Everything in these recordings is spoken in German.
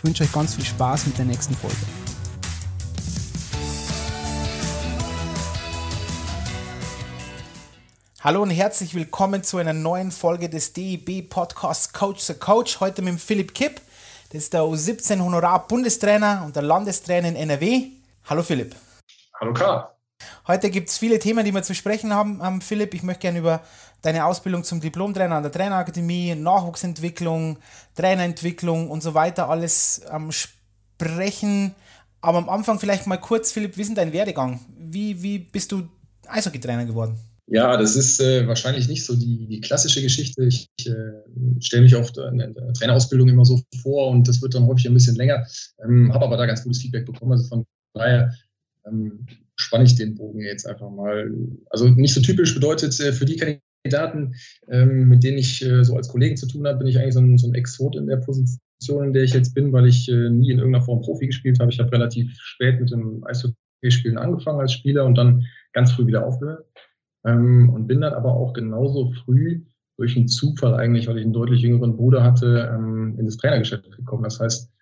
ich wünsche euch ganz viel Spaß mit der nächsten Folge. Hallo und herzlich willkommen zu einer neuen Folge des DEB Podcasts Coach the Coach. Heute mit Philipp Kipp. Das ist der U17 Honorar Bundestrainer und der Landestrainer in NRW. Hallo Philipp. Hallo Karl. Heute gibt es viele Themen, die wir zu sprechen haben, ähm, Philipp. Ich möchte gerne über deine Ausbildung zum Diplomtrainer an der Trainerakademie, Nachwuchsentwicklung, Trainerentwicklung und so weiter alles ähm, sprechen. Aber am Anfang vielleicht mal kurz, Philipp, wie ist dein Werdegang? Wie, wie bist du Eishockey-Trainer geworden? Ja, das ist äh, wahrscheinlich nicht so die, die klassische Geschichte. Ich, ich äh, stelle mich oft in der Trainerausbildung immer so vor und das wird dann häufig ein bisschen länger. Ähm, Habe aber da ganz gutes Feedback bekommen. Also von daher ähm, spanne ich den Bogen jetzt einfach mal. Also nicht so typisch bedeutet äh, für die Kandidaten, ähm, mit denen ich äh, so als Kollegen zu tun habe, bin ich eigentlich so ein, so ein Exot in der Position, in der ich jetzt bin, weil ich äh, nie in irgendeiner Form Profi gespielt habe. Ich habe relativ spät mit dem Eishockeyspielen angefangen als Spieler und dann ganz früh wieder aufgehört. Ähm, und bin dann aber auch genauso früh durch einen Zufall eigentlich, weil ich einen deutlich jüngeren Bruder hatte, ähm, in das Trainergeschäft gekommen. Das heißt,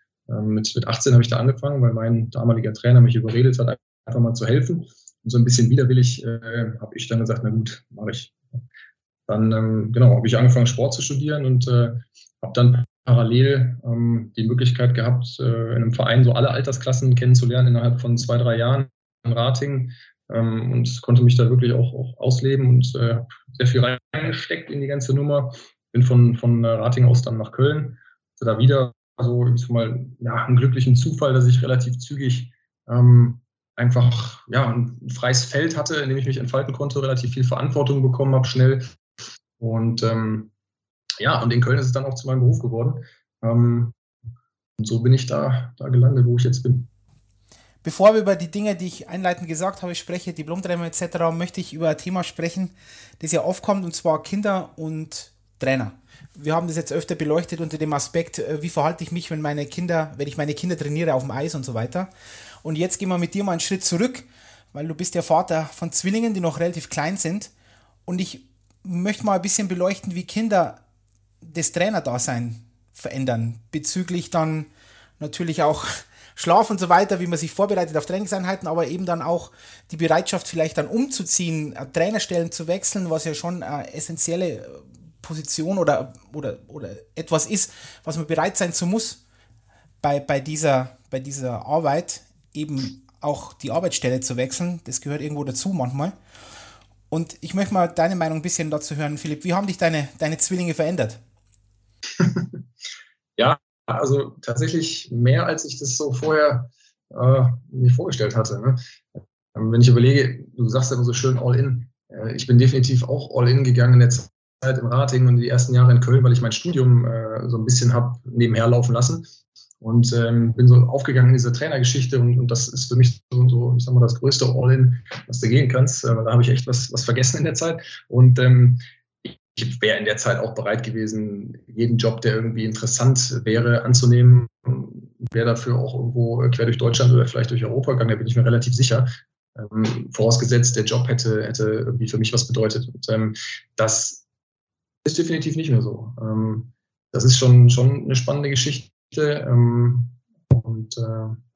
mit 18 habe ich da angefangen, weil mein damaliger Trainer mich überredet hat, einfach mal zu helfen. Und so ein bisschen widerwillig äh, habe ich dann gesagt, na gut, mache ich. Dann ähm, genau, habe ich angefangen, Sport zu studieren und äh, habe dann parallel ähm, die Möglichkeit gehabt, äh, in einem Verein so alle Altersklassen kennenzulernen innerhalb von zwei, drei Jahren in Rating ähm, und konnte mich da wirklich auch, auch ausleben und äh, sehr viel reingesteckt in die ganze Nummer. Bin von, von Rating aus dann nach Köln, also da wieder so sag mal ja, einen glücklichen Zufall, dass ich relativ zügig ähm, einfach ja, ein freies Feld hatte, in dem ich mich entfalten konnte, relativ viel Verantwortung bekommen habe, schnell. Und ähm, ja, und in Köln ist es dann auch zu meinem Beruf geworden. Ähm, und so bin ich da, da gelandet, wo ich jetzt bin. Bevor wir über die Dinge, die ich einleitend gesagt habe, spreche, Diplomtrainer etc., möchte ich über ein Thema sprechen, das ja aufkommt, und zwar Kinder und Trainer. Wir haben das jetzt öfter beleuchtet unter dem Aspekt, äh, wie verhalte ich mich, wenn meine Kinder, wenn ich meine Kinder trainiere auf dem Eis und so weiter. Und jetzt gehen wir mit dir mal einen Schritt zurück, weil du bist der Vater von Zwillingen, die noch relativ klein sind. Und ich möchte mal ein bisschen beleuchten, wie Kinder das Trainerdasein verändern, bezüglich dann natürlich auch Schlaf und so weiter, wie man sich vorbereitet auf Trainingseinheiten, aber eben dann auch die Bereitschaft vielleicht dann umzuziehen, äh, Trainerstellen zu wechseln, was ja schon eine essentielle Position oder, oder, oder etwas ist, was man bereit sein zu muss bei, bei, dieser, bei dieser Arbeit eben auch die Arbeitsstelle zu wechseln. Das gehört irgendwo dazu manchmal. Und ich möchte mal deine Meinung ein bisschen dazu hören, Philipp. Wie haben dich deine, deine Zwillinge verändert? ja, also tatsächlich mehr, als ich das so vorher äh, mir vorgestellt hatte. Ne? Ähm, wenn ich überlege, du sagst immer so schön All-In. Äh, ich bin definitiv auch All-In gegangen in der Zeit im Rating und die ersten Jahre in Köln, weil ich mein Studium äh, so ein bisschen habe nebenher laufen lassen. Und ähm, bin so aufgegangen in diese Trainergeschichte und, und das ist für mich so, so, ich sag mal, das größte All-In, was du gehen kannst. Äh, da habe ich echt was, was vergessen in der Zeit. Und ähm, ich wäre in der Zeit auch bereit gewesen, jeden Job, der irgendwie interessant wäre, anzunehmen. Wäre dafür auch irgendwo quer durch Deutschland oder vielleicht durch Europa gegangen, da bin ich mir relativ sicher. Ähm, vorausgesetzt, der Job hätte, hätte irgendwie für mich was bedeutet. Und ähm, das ist definitiv nicht mehr so. Ähm, das ist schon, schon eine spannende Geschichte ähm, und äh,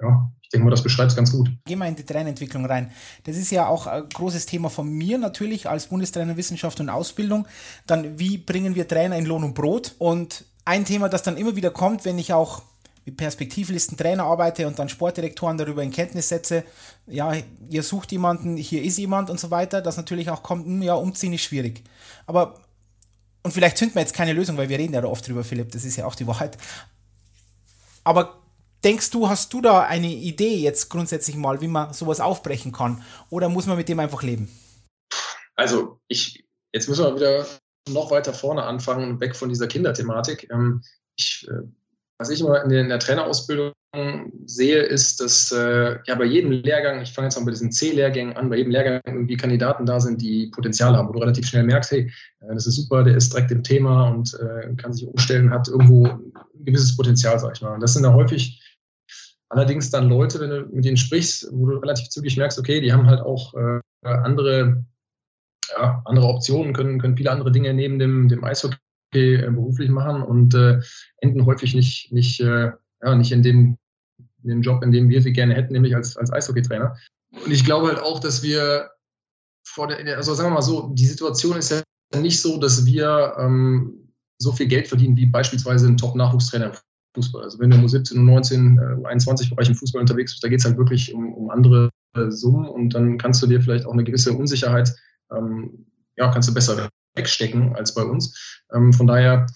ja, ich denke mal, das beschreibt es ganz gut. Gehen wir in die Trainerentwicklung rein. Das ist ja auch ein großes Thema von mir natürlich als Bundestrainer Wissenschaft und Ausbildung. Dann, wie bringen wir Trainer in Lohn und Brot? Und ein Thema, das dann immer wieder kommt, wenn ich auch mit Perspektivlisten Trainer arbeite und dann Sportdirektoren darüber in Kenntnis setze, ja, ihr sucht jemanden, hier ist jemand und so weiter, das natürlich auch kommt, hm, ja, umziehen ist schwierig. Aber, und vielleicht finden wir jetzt keine Lösung, weil wir reden ja da oft drüber, Philipp, das ist ja auch die Wahrheit. Aber denkst du, hast du da eine Idee jetzt grundsätzlich mal, wie man sowas aufbrechen kann? Oder muss man mit dem einfach leben? Also, ich, jetzt müssen wir wieder noch weiter vorne anfangen, weg von dieser Kinderthematik. Ähm, ich äh, was ich immer in der, in der Trainerausbildung sehe, ist, dass äh, ja bei jedem Lehrgang, ich fange jetzt mal bei diesen C-Lehrgängen an, bei jedem Lehrgang irgendwie Kandidaten da sind, die Potenzial haben, wo du relativ schnell merkst, hey, äh, das ist super, der ist direkt im Thema und äh, kann sich umstellen, hat irgendwo ein gewisses Potenzial, sag ich mal. Und das sind da häufig allerdings dann Leute, wenn du mit denen sprichst, wo du relativ zügig merkst, okay, die haben halt auch äh, andere, ja, andere Optionen, können, können viele andere Dinge neben dem, dem Eishockey beruflich machen und äh, enden häufig nicht, nicht, äh, ja, nicht in dem, in dem Job, in dem wir sie gerne hätten, nämlich als, als Eishockeytrainer. Und ich glaube halt auch, dass wir vor der, also sagen wir mal so, die Situation ist ja nicht so, dass wir ähm, so viel Geld verdienen wie beispielsweise ein Top-Nachwuchstrainer im Fußball. Also wenn du um 17, um 19, äh, 21 Bereich im Fußball unterwegs bist, da geht es halt wirklich um, um andere äh, Summen und dann kannst du dir vielleicht auch eine gewisse Unsicherheit, ähm, ja, kannst du besser wegstecken als bei uns. Ähm, von daher,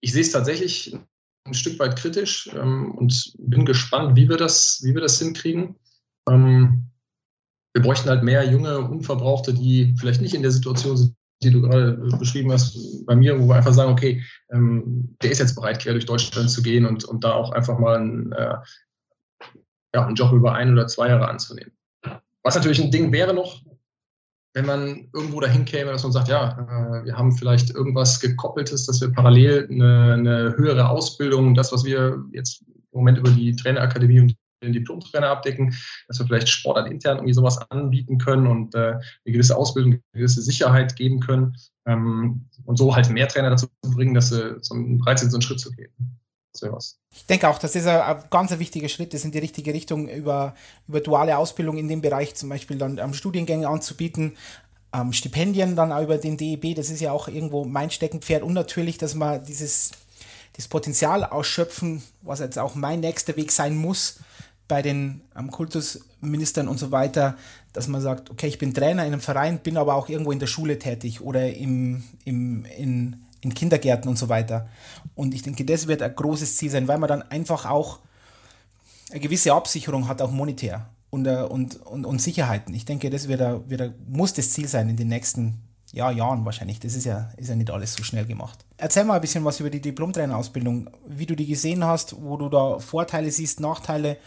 ich sehe es tatsächlich ein Stück weit kritisch ähm, und bin gespannt, wie wir das, wie wir das hinkriegen. Ähm, wir bräuchten halt mehr junge, Unverbrauchte, die vielleicht nicht in der Situation sind, die du gerade beschrieben hast, bei mir, wo wir einfach sagen, okay, ähm, der ist jetzt bereit, quer durch Deutschland zu gehen und, und da auch einfach mal einen, äh, ja, einen Job über ein oder zwei Jahre anzunehmen. Was natürlich ein Ding wäre noch, wenn man irgendwo dahin käme, dass man sagt, ja, äh, wir haben vielleicht irgendwas gekoppeltes, dass wir parallel eine, eine, höhere Ausbildung, das, was wir jetzt im Moment über die Trainerakademie und den Diplom-Trainer abdecken, dass wir vielleicht Sportart intern irgendwie sowas anbieten können und äh, eine gewisse Ausbildung, eine gewisse Sicherheit geben können ähm, und so halt mehr Trainer dazu bringen, dass sie bereit sind, so einen Schritt zu gehen sowas. Ich denke auch, das ist ein, ganz wichtiger Schritt, das in die richtige Richtung über, über duale Ausbildung in dem Bereich zum Beispiel dann ähm, Studiengänge anzubieten, ähm, Stipendien dann auch über den DEB, das ist ja auch irgendwo mein Steckenpferd und natürlich, dass man dieses das Potenzial ausschöpfen, was jetzt auch mein nächster Weg sein muss bei den ähm, Kultusministern und so weiter, dass man sagt, okay, ich bin Trainer in einem Verein, bin aber auch irgendwo in der Schule tätig oder im, im, in in Kindergärten und so weiter. Und ich denke, das wird ein großes Ziel sein, weil man dann einfach auch eine gewisse Absicherung hat, auch monetär und, äh, und, und, und Sicherheiten. Ich denke, das wird, ein, wird muss das Ziel sein in den nächsten ja, Jahren wahrscheinlich. Das ist ja, ist ja nicht alles so schnell gemacht. Erzähl mal ein bisschen was über die Diplomtrainerausbildung, wie du die gesehen hast, wo du da Vorteile siehst, Nachteile.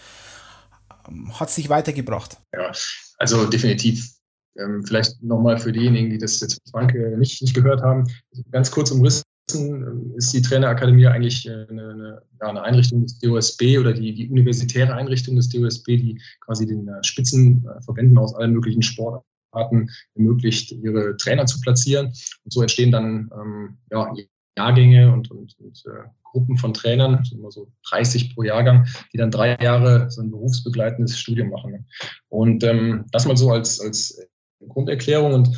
Ähm, hat es dich weitergebracht? Ja, also definitiv ähm, vielleicht nochmal für diejenigen, die das jetzt Franke nicht, nicht gehört haben, ganz kurz umrissen ähm, ist die Trainerakademie eigentlich äh, eine, eine, ja, eine, Einrichtung des DOSB oder die, die universitäre Einrichtung des DOSB, die quasi den äh, Spitzenverbänden aus allen möglichen Sportarten ermöglicht, ihre Trainer zu platzieren. Und so entstehen dann ähm, ja, Jahrgänge und, und, und äh, Gruppen von Trainern, immer so 30 pro Jahrgang, die dann drei Jahre so ein berufsbegleitendes Studium machen. Und ähm, das mal so als, als Grunderklärung. Und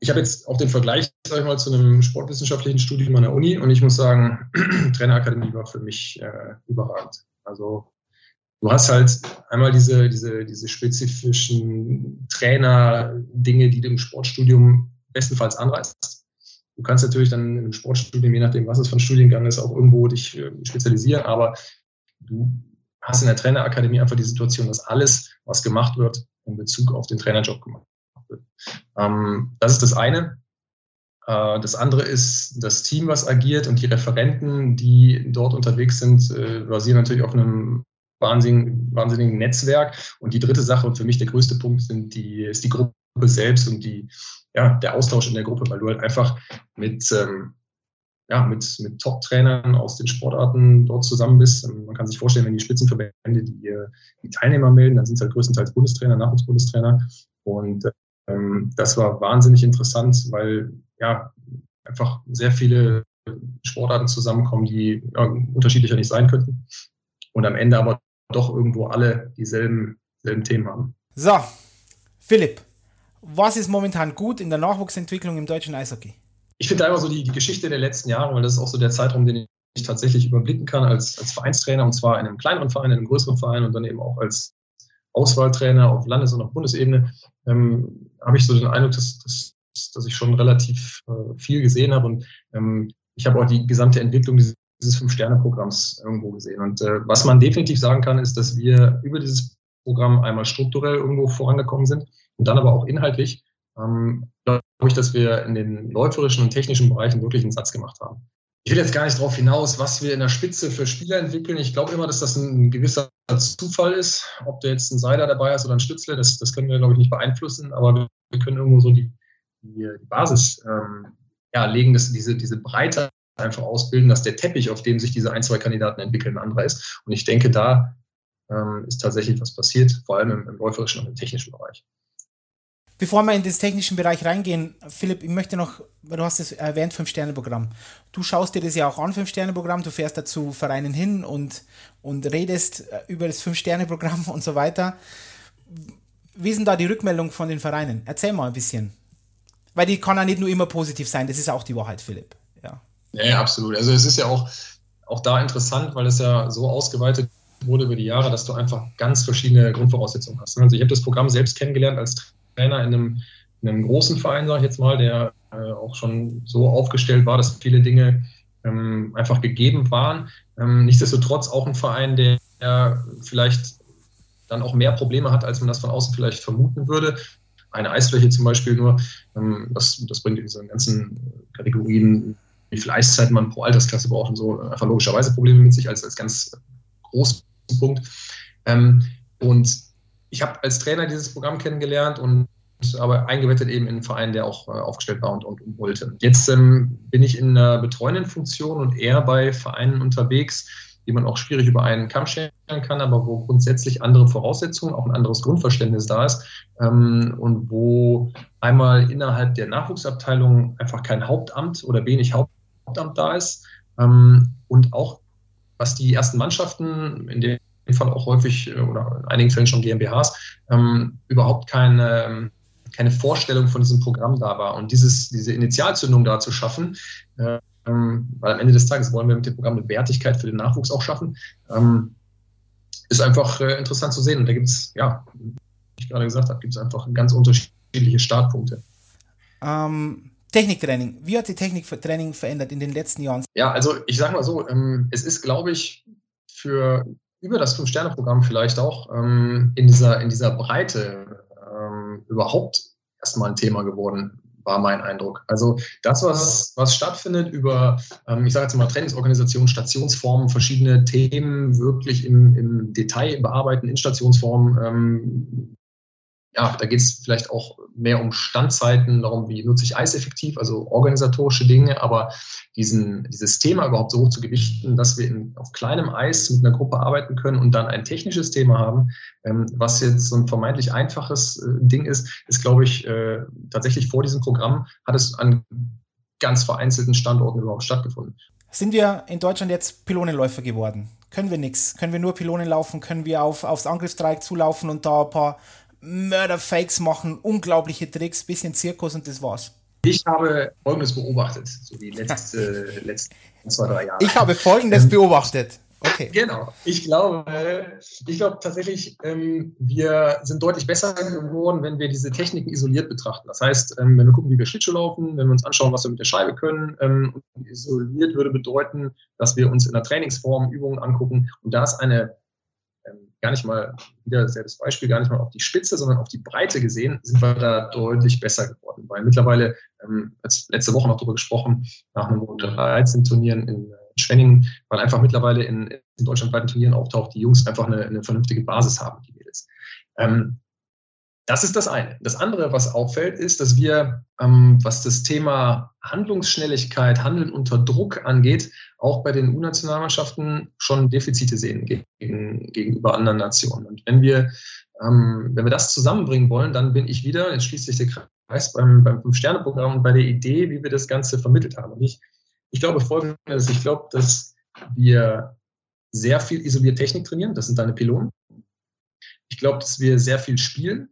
ich habe jetzt auch den Vergleich, sage ich mal, zu einem sportwissenschaftlichen Studium an der Uni und ich muss sagen, Trainerakademie war für mich äh, überragend. Also du hast halt einmal diese, diese, diese spezifischen Trainer-Dinge, die du im Sportstudium bestenfalls anreißt. Du kannst natürlich dann im Sportstudium, je nachdem, was es von Studiengang ist, auch irgendwo dich äh, spezialisieren, aber du hast in der Trainerakademie einfach die Situation, dass alles, was gemacht wird, in Bezug auf den Trainerjob gemacht wird. Ähm, das ist das eine. Äh, das andere ist das Team, was agiert und die Referenten, die dort unterwegs sind, äh, basieren natürlich auf einem wahnsinnigen, wahnsinnigen Netzwerk. Und die dritte Sache und für mich der größte Punkt sind die, ist die Gruppe selbst und die, ja, der Austausch in der Gruppe, weil du halt einfach mit, ähm, ja, mit, mit Top-Trainern aus den Sportarten dort zusammen bist. Ähm, man kann sich vorstellen, wenn die Spitzenverbände die, die Teilnehmer melden, dann sind es halt größtenteils Bundestrainer, Nachwuchsbundestrainer. Und ähm, das war wahnsinnig interessant, weil ja einfach sehr viele Sportarten zusammenkommen, die ja, unterschiedlicher nicht sein könnten. Und am Ende aber doch irgendwo alle dieselben, dieselben Themen haben. So, Philipp, was ist momentan gut in der Nachwuchsentwicklung im deutschen Eishockey? ich finde da immer so die, die Geschichte der letzten Jahre, weil das ist auch so der Zeitraum, den ich tatsächlich überblicken kann als, als Vereinstrainer und zwar in einem kleineren Verein, in einem größeren Verein und dann eben auch als Auswahltrainer auf Landes- und auf Bundesebene, ähm, habe ich so den Eindruck, dass, dass, dass ich schon relativ äh, viel gesehen habe und ähm, ich habe auch die gesamte Entwicklung dieses, dieses Fünf-Sterne-Programms irgendwo gesehen. Und äh, was man definitiv sagen kann, ist, dass wir über dieses Programm einmal strukturell irgendwo vorangekommen sind und dann aber auch inhaltlich ähm, glaube ich, dass wir in den läuferischen und technischen Bereichen wirklich einen Satz gemacht haben. ich will jetzt gar nicht darauf hinaus, was wir in der Spitze für Spieler entwickeln. Ich glaube immer, dass das ein gewisser Zufall ist. Ob du jetzt ein Seider dabei hast oder ein Stützle, das, das können wir, glaube ich, nicht beeinflussen. Aber wir können irgendwo so die, die, die Basis ähm, ja, legen, dass diese, diese Breite einfach ausbilden, dass der Teppich, auf dem sich diese ein, zwei Kandidaten entwickeln, ein anderer ist. Und ich denke, da ähm, ist tatsächlich was passiert, vor allem im, im läuferischen und im technischen Bereich. Bevor wir in den technischen Bereich reingehen, Philipp, ich möchte noch, du hast es erwähnt, Fünf-Sterne-Programm. Du schaust dir das ja auch an, Fünf-Sterne-Programm, du fährst dazu Vereinen hin und, und redest äh, über das Fünf-Sterne-Programm und so weiter. Wie denn da die Rückmeldung von den Vereinen? Erzähl mal ein bisschen. Weil die kann ja nicht nur immer positiv sein, das ist auch die Wahrheit, Philipp. Ja, ja absolut. Also es ist ja auch, auch da interessant, weil es ja so ausgeweitet wurde über die Jahre, dass du einfach ganz verschiedene Grundvoraussetzungen hast. Also ich habe das Programm selbst kennengelernt als Trainer in einem, in einem großen Verein, sage ich jetzt mal, der äh, auch schon so aufgestellt war, dass viele Dinge ähm, einfach gegeben waren. Ähm, nichtsdestotrotz auch ein Verein, der, vielleicht dann auch mehr Probleme hat, als man das von außen vielleicht vermuten würde. Eine Eisfläche zum Beispiel nur, ähm, das, das bringt in diesen ganzen Kategorien, wie viel Eiszeit man pro Altersklasse braucht und so, einfach logischerweise Probleme mit sich als, als ganz großen Punkt. Ähm, und ich habe als Trainer dieses Programm kennengelernt und aber eingebettet eben in einen Verein, der auch äh, aufgestellt war und, und, wollte. Jetzt ähm, bin ich in einer betreuenden Funktion und eher bei Vereinen unterwegs, die man auch schwierig über einen Kamm stellen kann, aber wo grundsätzlich andere Voraussetzungen, auch ein anderes Grundverständnis da ist ähm, und wo einmal innerhalb der Nachwuchsabteilung einfach kein Hauptamt oder wenig Hauptamt da ist ähm, und auch was die ersten Mannschaften, in dem Fall auch häufig äh, oder in einigen Fällen schon GmbHs, ähm, überhaupt keine, keine Vorstellung von diesem Programm da war. Und dieses, diese Initialzündung da zu schaffen, äh, weil am Ende des Tages wollen wir mit dem Programm eine Wertigkeit für den Nachwuchs auch schaffen, ähm, ist einfach äh, interessant zu sehen. Und da gibt es, ja, wie ich gerade gesagt habe, gibt es einfach ganz unterschiedliche Startpunkte. Ähm, Techniktraining. Wie hat sich Techniktraining verändert in den letzten Jahren? Ja, also ich sage mal so, ähm, es ist, glaube ich, für über das Fünf-Sterne-Programm vielleicht auch ähm, in, dieser, in dieser Breite ähm, überhaupt erstmal ein Thema geworden, war mein Eindruck. Also das, was, was stattfindet über, ähm, ich sage jetzt mal Trainingsorganisation, Stationsformen, verschiedene Themen wirklich im, im Detail bearbeiten, in Stationsformen, ähm, ja, da geht es vielleicht auch mehr um Standzeiten, darum, wie nutze ich Eis effektiv, also organisatorische Dinge, aber diesen, dieses Thema überhaupt so hoch zu gewichten, dass wir in, auf kleinem Eis mit einer Gruppe arbeiten können und dann ein technisches Thema haben, ähm, was jetzt so ein vermeintlich einfaches äh, Ding ist, ist, glaube ich, äh, tatsächlich vor diesem Programm hat es an ganz vereinzelten Standorten überhaupt stattgefunden. Sind wir in Deutschland jetzt Pylonenläufer geworden? Können wir nichts? Können wir nur Pylonen laufen? Können wir auf, aufs Angriffsdreieck zulaufen und da ein paar Mörder-Fakes machen, unglaubliche Tricks, bisschen Zirkus und das war's. Ich habe Folgendes beobachtet, so die letzte, letzten zwei, drei Jahre. Ich habe Folgendes ähm, beobachtet. Okay. Genau. Ich glaube, ich glaube tatsächlich, ähm, wir sind deutlich besser geworden, wenn wir diese Techniken isoliert betrachten. Das heißt, ähm, wenn wir gucken, wie wir Schlittschuh laufen, wenn wir uns anschauen, was wir mit der Scheibe können, ähm, isoliert würde bedeuten, dass wir uns in der Trainingsform Übungen angucken. Und da ist eine gar nicht mal, wieder selbes Beispiel, gar nicht mal auf die Spitze, sondern auf die Breite gesehen, sind wir da deutlich besser geworden. Weil mittlerweile, ähm, letzte Woche noch darüber gesprochen, nach einem unter 13 Turnieren in, äh, Schwenningen, weil einfach mittlerweile in, in deutschlandweiten Turnieren auftaucht, die Jungs einfach eine, eine vernünftige Basis haben, die Mädels. Ähm, das ist das eine. Das andere, was auffällt, ist, dass wir, ähm, was das Thema Handlungsschnelligkeit, Handeln unter Druck angeht, auch bei den U-Nationalmannschaften schon Defizite sehen gegen, gegenüber anderen Nationen. Und wenn wir, ähm, wenn wir das zusammenbringen wollen, dann bin ich wieder, jetzt schließt sich der Kreis beim, beim Fünf-Sterne-Programm und bei der Idee, wie wir das Ganze vermittelt haben. Und ich, ich glaube folgendes, ich glaube, dass wir sehr viel isoliert Technik trainieren, das sind deine Pylonen. Ich glaube, dass wir sehr viel spielen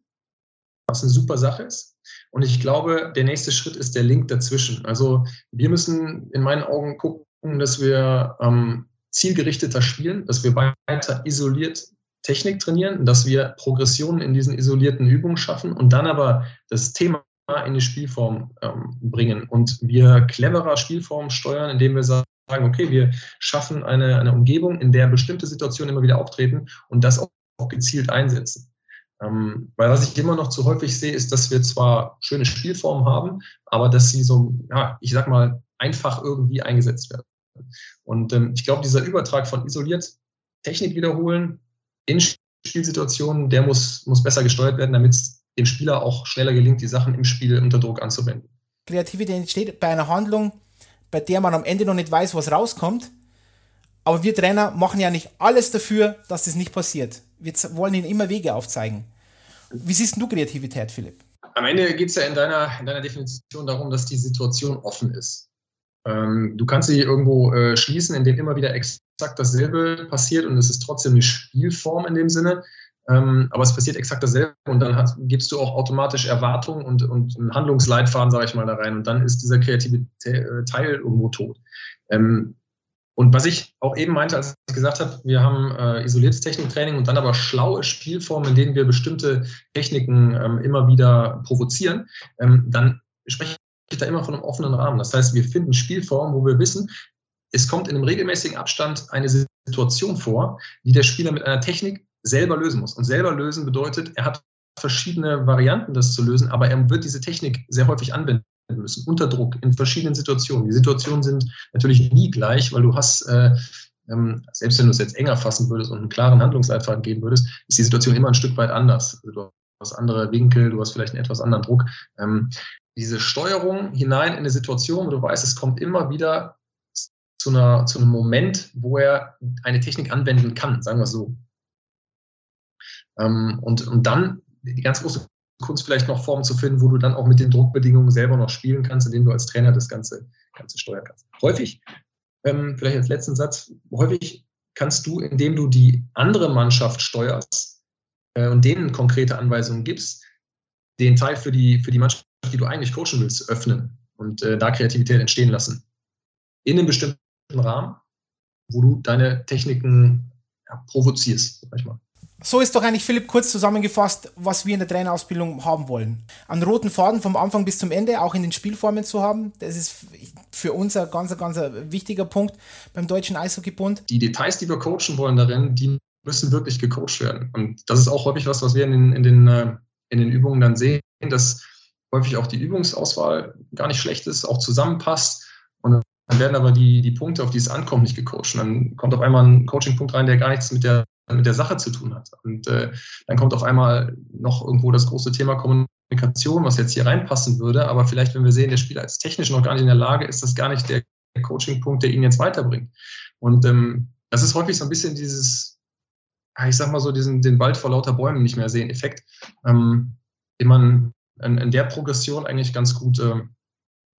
was eine super Sache ist. Und ich glaube, der nächste Schritt ist der Link dazwischen. Also wir müssen in meinen Augen gucken, dass wir ähm, zielgerichteter spielen, dass wir weiter isoliert Technik trainieren, dass wir Progressionen in diesen isolierten Übungen schaffen und dann aber das Thema in die Spielform ähm, bringen und wir cleverer Spielformen steuern, indem wir sagen, okay, wir schaffen eine, eine Umgebung, in der bestimmte Situationen immer wieder auftreten und das auch gezielt einsetzen. Ähm, weil was ich immer noch zu häufig sehe, ist, dass wir zwar schöne Spielformen haben, aber dass sie so, ja, ich sag mal, einfach irgendwie eingesetzt werden. Und ähm, ich glaube, dieser Übertrag von isoliert Technik wiederholen in Spielsituationen, der muss, muss besser gesteuert werden, damit es dem Spieler auch schneller gelingt, die Sachen im Spiel unter Druck anzuwenden. Kreativität entsteht bei einer Handlung, bei der man am Ende noch nicht weiß, was rauskommt. Aber wir Trainer machen ja nicht alles dafür, dass das nicht passiert. Wir wollen ihnen immer Wege aufzeigen. Wie siehst du Kreativität, Philipp? Am Ende geht es ja in deiner, in deiner Definition darum, dass die Situation offen ist. Ähm, du kannst sie irgendwo äh, schließen, indem immer wieder exakt dasselbe passiert und es ist trotzdem eine Spielform in dem Sinne. Ähm, aber es passiert exakt dasselbe und dann hast, gibst du auch automatisch Erwartungen und, und einen Handlungsleitfaden, sage ich mal, da rein. Und dann ist dieser kreative äh, Teil irgendwo tot. Ähm, und was ich auch eben meinte, als ich gesagt habe, wir haben äh, isoliertes Techniktraining und dann aber schlaue Spielformen, in denen wir bestimmte Techniken ähm, immer wieder provozieren, ähm, dann spreche ich da immer von einem offenen Rahmen. Das heißt, wir finden Spielformen, wo wir wissen, es kommt in einem regelmäßigen Abstand eine Situation vor, die der Spieler mit einer Technik selber lösen muss. Und selber lösen bedeutet, er hat verschiedene Varianten, das zu lösen, aber er wird diese Technik sehr häufig anwenden müssen, unter Druck, in verschiedenen Situationen. Die Situationen sind natürlich nie gleich, weil du hast, äh, ähm, selbst wenn du es jetzt enger fassen würdest und einen klaren Handlungsleitfaden geben würdest, ist die Situation immer ein Stück weit anders. Also du hast andere Winkel, du hast vielleicht einen etwas anderen Druck. Ähm, diese Steuerung hinein in eine Situation, wo du weißt, es kommt immer wieder zu, einer, zu einem Moment, wo er eine Technik anwenden kann, sagen wir so. Ähm, und, und dann die ganz große Kunst vielleicht noch Formen zu finden, wo du dann auch mit den Druckbedingungen selber noch spielen kannst, indem du als Trainer das Ganze, Ganze steuern kannst. Häufig, ähm, vielleicht als letzten Satz, häufig kannst du, indem du die andere Mannschaft steuerst äh, und denen konkrete Anweisungen gibst, den Teil für die, für die Mannschaft, die du eigentlich coachen willst, öffnen und äh, da Kreativität entstehen lassen. In einem bestimmten Rahmen, wo du deine Techniken ja, provozierst, sag ich mal. So ist doch eigentlich Philipp kurz zusammengefasst, was wir in der Trainerausbildung haben wollen. Einen roten Faden vom Anfang bis zum Ende, auch in den Spielformen zu haben. Das ist für uns ein ganz, ganz wichtiger Punkt beim Deutschen Eishockeybund. Die Details, die wir coachen wollen darin, die müssen wirklich gecoacht werden. Und das ist auch häufig was, was wir in den, in den, äh, in den Übungen dann sehen, dass häufig auch die Übungsauswahl gar nicht schlecht ist, auch zusammenpasst. Und dann werden aber die, die Punkte, auf die es ankommt, nicht gecoacht. Und dann kommt auf einmal ein Coaching-Punkt rein, der gar nichts mit der mit der Sache zu tun hat. Und äh, dann kommt auf einmal noch irgendwo das große Thema Kommunikation, was jetzt hier reinpassen würde. Aber vielleicht, wenn wir sehen, der Spieler ist technisch noch gar nicht in der Lage, ist das gar nicht der Coaching-Punkt, der ihn jetzt weiterbringt. Und ähm, das ist häufig so ein bisschen dieses, ich sag mal so, diesen den Wald vor lauter Bäumen nicht mehr sehen Effekt, ähm, den man in, in, der Progression eigentlich ganz gut, äh,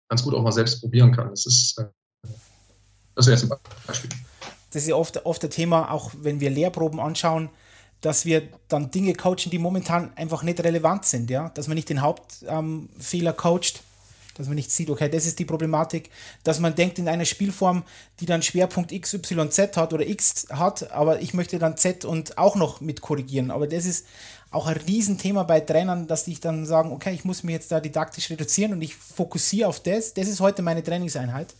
ganz gut auch mal selbst probieren kann. Das ist, äh, das wäre jetzt ein Beispiel das ist oft, oft ein Thema, auch wenn wir Lehrproben anschauen, dass wir dann Dinge coachen, die momentan einfach nicht relevant sind, ja, dass man nicht den Hauptfehler ähm, coacht, dass man nicht sieht, okay, das ist die Problematik, dass man denkt in einer Spielform, die dann Schwerpunkt X, Y, Z hat oder X hat, aber ich möchte dann Z und auch noch mit korrigieren, aber das ist auch ein Riesenthema bei Trainern, dass die dann sagen, okay, ich muss mich jetzt da didaktisch reduzieren und ich fokussiere auf das, das ist heute meine Trainingseinheit.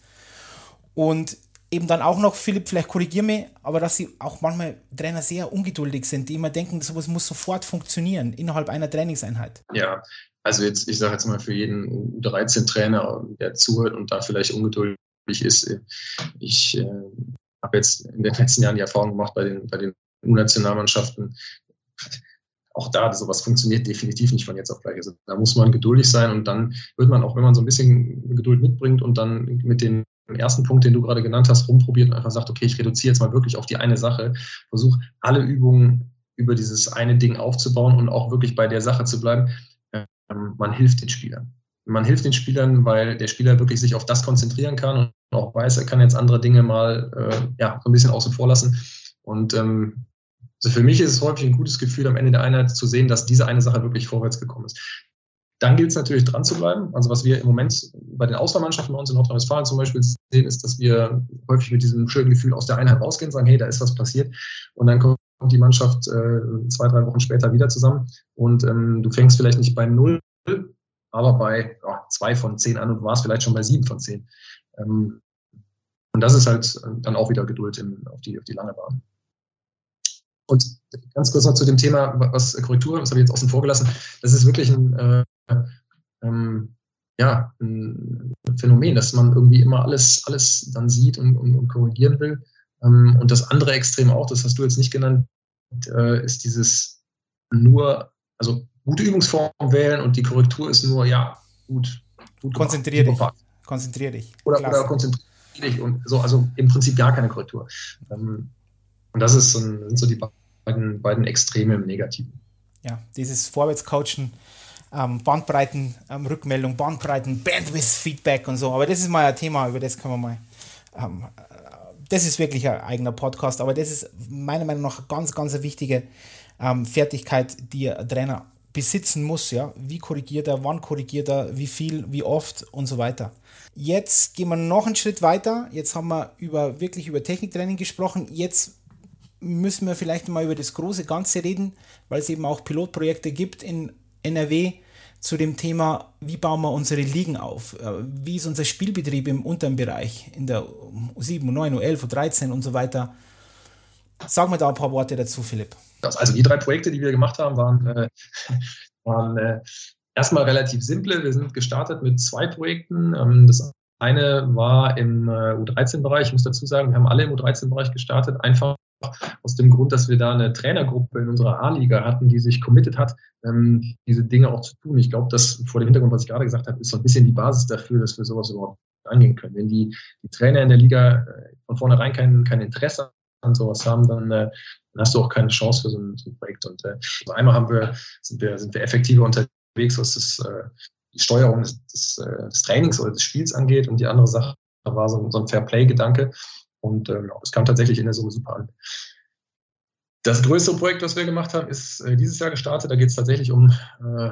Und eben dann auch noch, Philipp, vielleicht korrigier mich, aber dass sie auch manchmal Trainer sehr ungeduldig sind, die immer denken, sowas muss sofort funktionieren innerhalb einer Trainingseinheit. Ja, also jetzt, ich sage jetzt mal für jeden 13-Trainer, der zuhört und da vielleicht ungeduldig ist, ich äh, habe jetzt in den letzten Jahren die Erfahrung gemacht bei den, bei den U-Nationalmannschaften, auch da, sowas funktioniert definitiv nicht von jetzt auf gleich. Also da muss man geduldig sein und dann wird man auch, wenn man so ein bisschen Geduld mitbringt und dann mit den ersten Punkt, den du gerade genannt hast, rumprobiert und einfach sagt, okay, ich reduziere jetzt mal wirklich auf die eine Sache, versuche alle Übungen über dieses eine Ding aufzubauen und auch wirklich bei der Sache zu bleiben. Ähm, man hilft den Spielern. Man hilft den Spielern, weil der Spieler wirklich sich auf das konzentrieren kann und auch weiß, er kann jetzt andere Dinge mal äh, ja, so ein bisschen außen vor lassen. Und ähm, also für mich ist es häufig ein gutes Gefühl, am Ende der Einheit zu sehen, dass diese eine Sache wirklich vorwärts gekommen ist. Dann gilt es natürlich dran zu bleiben. Also was wir im Moment bei den Auswahlmannschaften bei uns in Nordrhein-Westfalen zum Beispiel sehen, ist, dass wir häufig mit diesem schönen Gefühl aus der Einheit rausgehen, sagen, hey, da ist was passiert. Und dann kommt die Mannschaft äh, zwei, drei Wochen später wieder zusammen und ähm, du fängst vielleicht nicht bei null, aber bei oh, zwei von zehn an und warst vielleicht schon bei sieben von zehn. Ähm, und das ist halt dann auch wieder Geduld in, auf, die, auf die lange Bahn. Und ganz kurz noch zu dem Thema, was Korrektur, das habe ich jetzt außen vor gelassen. Das ist wirklich ein, äh, ähm, ja, ein Phänomen, dass man irgendwie immer alles, alles dann sieht und, und, und korrigieren will. Ähm, und das andere Extrem auch, das hast du jetzt nicht genannt, äh, ist dieses nur, also gute Übungsform wählen und die Korrektur ist nur, ja, gut. gut Konzentrier dich. Konzentrier dich. Oder, oder konzentrier dich und so, also im Prinzip gar keine Korrektur. Ähm, und das ist so, sind so die beiden, beiden Extreme im Negativen. Ja, dieses Vorwärtscoachen, ähm, Bandbreiten, ähm, Bandbreiten, Bandwidth-Feedback und so. Aber das ist mal ein Thema, über das können wir mal. Ähm, das ist wirklich ein eigener Podcast, aber das ist meiner Meinung nach ganz, ganz eine wichtige ähm, Fertigkeit, die ein Trainer besitzen muss. Ja? Wie korrigiert er, wann korrigiert er, wie viel, wie oft und so weiter. Jetzt gehen wir noch einen Schritt weiter. Jetzt haben wir über, wirklich über Techniktraining gesprochen. Jetzt müssen wir vielleicht mal über das große Ganze reden, weil es eben auch Pilotprojekte gibt in NRW zu dem Thema, wie bauen wir unsere Ligen auf? Äh, wie ist unser Spielbetrieb im unteren Bereich, in der U7, U9, U11, U13 und so weiter? Sag mir da ein paar Worte dazu, Philipp. Also die drei Projekte, die wir gemacht haben, waren, äh, waren äh, erstmal relativ simple. Wir sind gestartet mit zwei Projekten. Ähm, das eine war im äh, U13-Bereich. Ich muss dazu sagen, wir haben alle im U13-Bereich gestartet, einfach aus dem Grund, dass wir da eine Trainergruppe in unserer A-Liga hatten, die sich committed hat, ähm, diese Dinge auch zu tun. Ich glaube, das vor dem Hintergrund, was ich gerade gesagt habe, ist so ein bisschen die Basis dafür, dass wir sowas überhaupt angehen können. Wenn die, die Trainer in der Liga äh, von vornherein kein, kein Interesse an sowas haben, dann, äh, dann hast du auch keine Chance für so ein, so ein Projekt. Und äh, also einmal haben wir, sind wir, sind wir effektiver unterwegs, was das, äh, die Steuerung des, des, äh, des Trainings oder des Spiels angeht. Und die andere Sache war so, so ein Fair-Play-Gedanke. Und ähm, es kam tatsächlich in der Summe super an. Das größere Projekt, was wir gemacht haben, ist äh, dieses Jahr gestartet. Da geht es tatsächlich um äh,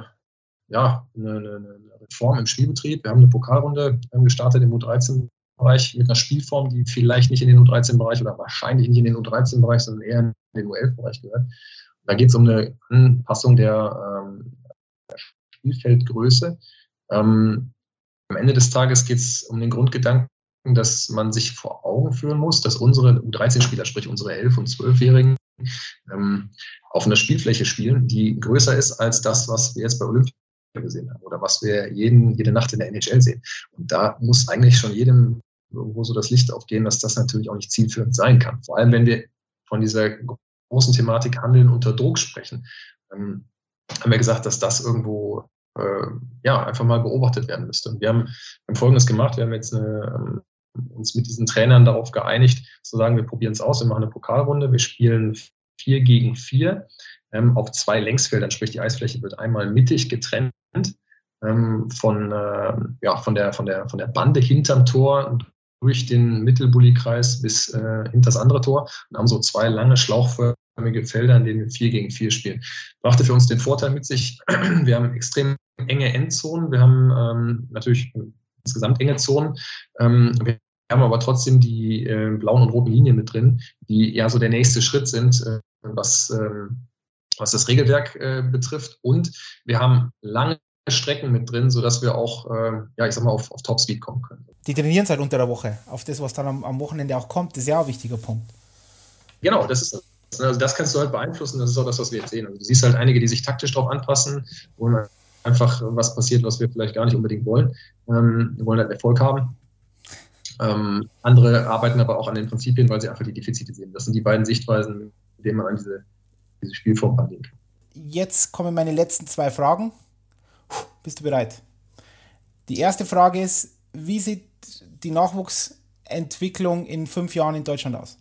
ja, eine, eine, Reform im Spielbetrieb. Wir haben eine Pokalrunde ähm, gestartet im U13-Bereich mit einer Spielform, die vielleicht nicht in den U13-Bereich oder wahrscheinlich nicht in den U13-Bereich, sondern eher in den U11-Bereich gehört. Da geht es um eine Anpassung der, ähm, der Spielfeldgröße. Ähm, am Ende des Tages geht es um den Grundgedanken, dass man sich vor Augen führen muss, dass unsere U13-Spieler, sprich unsere 11- und 12-Jährigen, ähm, auf einer Spielfläche spielen, die größer ist als das, was wir jetzt bei Olympia gesehen haben oder was wir jeden, jede Nacht in der NHL sehen. Und da muss eigentlich schon jedem irgendwo so das Licht aufgehen, dass das natürlich auch nicht zielführend sein kann. Vor allem, wenn wir von dieser großen Thematik Handeln unter Druck sprechen, ähm, haben wir gesagt, dass das irgendwo äh, ja einfach mal beobachtet werden müsste. Und wir haben, haben Folgendes gemacht: Wir haben jetzt eine, ähm, uns mit diesen Trainern darauf geeinigt, zu sagen, wir probieren es aus, wir machen eine Pokalrunde, wir spielen vier gegen vier ähm, auf zwei Längsfeldern, sprich die Eisfläche wird einmal mittig getrennt ähm, von, äh, ja, von, der, von, der, von der Bande hinterm Tor durch den Mittelbully-Kreis bis äh, hinter das andere Tor und haben so zwei lange schlauchförmige Felder, in denen wir vier gegen vier spielen. Brachte für uns den Vorteil mit sich, wir haben extrem enge Endzonen, wir haben ähm, natürlich insgesamt enge Zonen. Ähm, wir haben aber trotzdem die äh, blauen und roten Linien mit drin, die ja so der nächste Schritt sind, äh, was, äh, was das Regelwerk äh, betrifft. Und wir haben lange Strecken mit drin, sodass wir auch, äh, ja, ich sag mal, auf, auf Topspeed kommen können. Die trainieren seit unter der Woche, auf das, was dann am, am Wochenende auch kommt, das ist ja auch ein wichtiger Punkt. Genau, das ist also das kannst du halt beeinflussen, das ist auch das, was wir jetzt sehen. Also du siehst halt einige, die sich taktisch darauf anpassen, wo einfach was passiert, was wir vielleicht gar nicht unbedingt wollen. Ähm, wir wollen halt Erfolg haben. Ähm, andere arbeiten aber auch an den Prinzipien, weil sie einfach die Defizite sehen. Das sind die beiden Sichtweisen, mit denen man an diese, diese Spielform rangehen kann. Jetzt kommen meine letzten zwei Fragen. Bist du bereit? Die erste Frage ist, wie sieht die Nachwuchsentwicklung in fünf Jahren in Deutschland aus?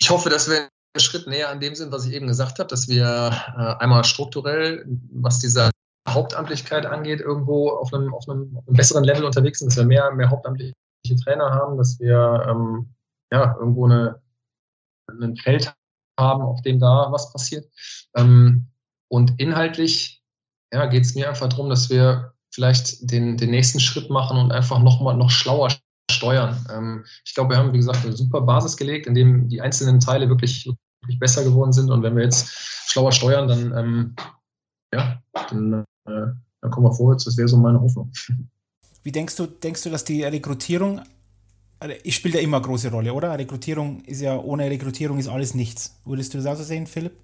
Ich hoffe, dass wir einen Schritt näher an dem sind, was ich eben gesagt habe, dass wir äh, einmal strukturell, was diese Hauptamtlichkeit angeht, irgendwo auf einem, auf einem, auf einem besseren Level unterwegs sind, dass wir mehr, mehr hauptamtliche Trainer haben, dass wir ähm, ja, irgendwo eine, ein Feld haben, auf dem da was passiert. Ähm, und inhaltlich ja, geht es mir einfach darum, dass wir vielleicht den, den nächsten Schritt machen und einfach nochmal noch schlauer steuern. Ähm, ich glaube, wir haben, wie gesagt, eine super Basis gelegt, in dem die einzelnen Teile wirklich, wirklich besser geworden sind. Und wenn wir jetzt schlauer steuern, dann, ähm, ja, dann, äh, dann kommen wir vorwärts. Das wäre so meine Hoffnung. Wie denkst du, denkst du, dass die Rekrutierung, also ich spiele ja immer eine große Rolle, oder? Rekrutierung ist ja, ohne Rekrutierung ist alles nichts. Würdest du das auch so sehen, Philipp?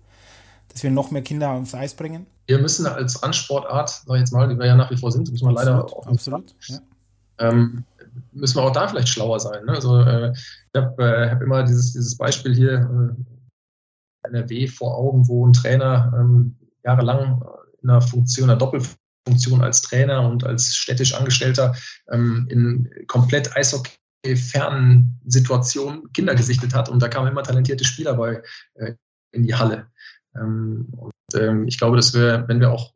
Dass wir noch mehr Kinder aufs Eis bringen? wir müssen als Randsportart, sag ich jetzt mal, die wir ja nach wie vor sind, müssen wir leider absolut, absolut ja. ähm, müssen wir auch da vielleicht schlauer sein. Ne? Also äh, ich habe äh, hab immer dieses, dieses Beispiel hier, äh, NRW vor Augen, wo ein Trainer ähm, jahrelang in einer Funktion, einer Doppelfunktion als Trainer und als städtisch Angestellter ähm, in komplett Eishockey-fernen Situationen Kinder gesichtet hat und da kamen immer talentierte Spieler bei äh, in die Halle. Ähm, und ähm, ich glaube, dass wir, wenn wir auch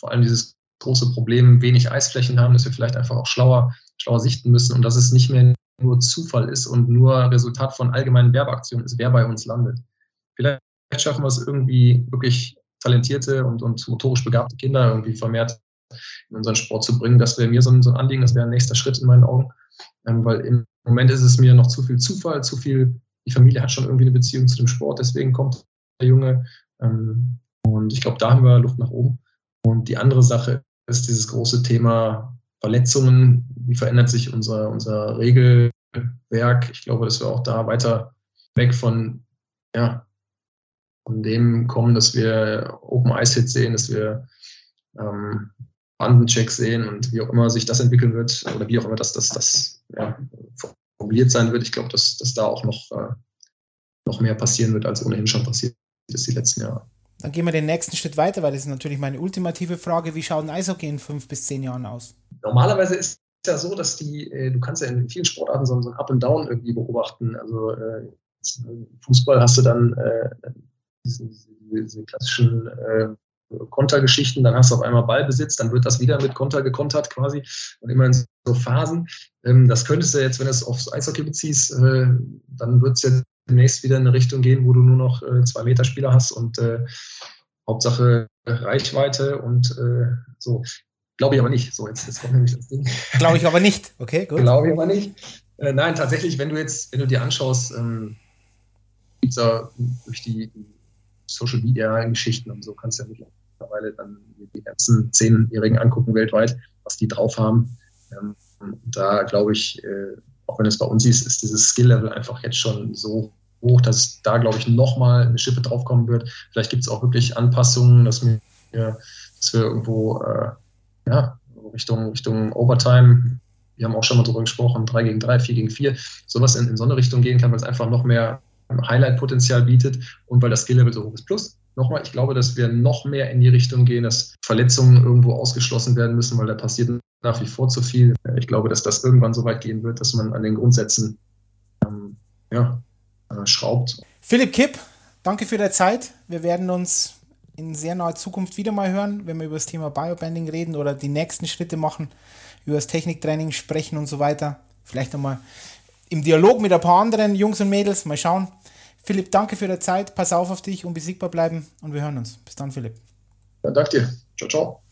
vor allem dieses große Problem wenig Eisflächen haben, dass wir vielleicht einfach auch schlauer, schlauer sichten müssen und dass es nicht mehr nur Zufall ist und nur Resultat von allgemeinen Werbeaktionen ist, wer bei uns landet. Vielleicht schaffen wir es irgendwie wirklich talentierte und, und motorisch begabte Kinder irgendwie vermehrt in unseren Sport zu bringen. Das wäre mir so ein, so ein Anliegen, das wäre ein nächster Schritt in meinen Augen. Ähm, weil im Moment ist es mir noch zu viel Zufall, zu viel, die Familie hat schon irgendwie eine Beziehung zu dem Sport, deswegen kommt der Junge. Ähm, und ich glaube, da haben wir Luft nach oben. Und die andere Sache ist dieses große Thema Verletzungen. Wie verändert sich unser, unser Regelwerk? Ich glaube, dass wir auch da weiter weg von, ja, von dem kommen, dass wir Open Ice Hits sehen, dass wir ähm, Bandenchecks sehen und wie auch immer sich das entwickeln wird oder wie auch immer das, das, das ja, formuliert sein wird. Ich glaube, dass, dass da auch noch, äh, noch mehr passieren wird, als ohnehin schon passiert ist die letzten Jahre. Dann gehen wir den nächsten Schritt weiter, weil das ist natürlich meine ultimative Frage. Wie schaut ein Eishockey in fünf bis zehn Jahren aus? Normalerweise ist es ja so, dass die, äh, du kannst ja in vielen Sportarten so, so ein Up and Down irgendwie beobachten. Also äh, Fußball hast du dann äh, diese, diese, klassischen äh, Kontergeschichten, dann hast du auf einmal Ballbesitz, dann wird das wieder mit Konter gekontert quasi und immer in so Phasen. Ähm, das könntest du jetzt, wenn du es aufs Eishockey beziehst, äh, dann wird es ja demnächst wieder in eine Richtung gehen, wo du nur noch äh, zwei Meter Spieler hast und äh, Hauptsache Reichweite und so. Glaube ich aber nicht. So, jetzt, jetzt kommt nämlich das Ding. Glaube ich aber nicht. Okay, gut. Glaube ich aber nicht. Nein, tatsächlich, wenn du jetzt, wenn du dir anschaust, ähm, gibt es ja durch die Social Media Geschichten und so kannst du ja mittlerweile dann die ganzen Zehnjährigen angucken weltweit, was die drauf haben. Ähm, da glaube ich, äh, auch wenn es bei uns ist, ist dieses Skill-Level einfach jetzt schon so hoch, dass da, glaube ich, nochmal eine Schippe draufkommen wird. Vielleicht gibt es auch wirklich Anpassungen, dass wir, dass wir irgendwo äh, ja, Richtung, Richtung Overtime, wir haben auch schon mal drüber gesprochen, 3 gegen 3, 4 gegen 4, sowas in, in so eine Richtung gehen kann, weil es einfach noch mehr Highlight-Potenzial bietet und weil das Skill-Level so hoch ist. Plus, nochmal, ich glaube, dass wir noch mehr in die Richtung gehen, dass Verletzungen irgendwo ausgeschlossen werden müssen, weil da passiert nach wie vor zu viel. Ich glaube, dass das irgendwann so weit gehen wird, dass man an den Grundsätzen ähm, ja, äh, schraubt. Philipp Kipp, danke für deine Zeit. Wir werden uns in sehr naher Zukunft wieder mal hören, wenn wir über das Thema Biobanding reden oder die nächsten Schritte machen, über das Techniktraining sprechen und so weiter. Vielleicht nochmal im Dialog mit ein paar anderen Jungs und Mädels. Mal schauen. Philipp, danke für deine Zeit. Pass auf auf dich, unbesiegbar bleiben und wir hören uns. Bis dann, Philipp. Ja, danke dir. Ciao, ciao.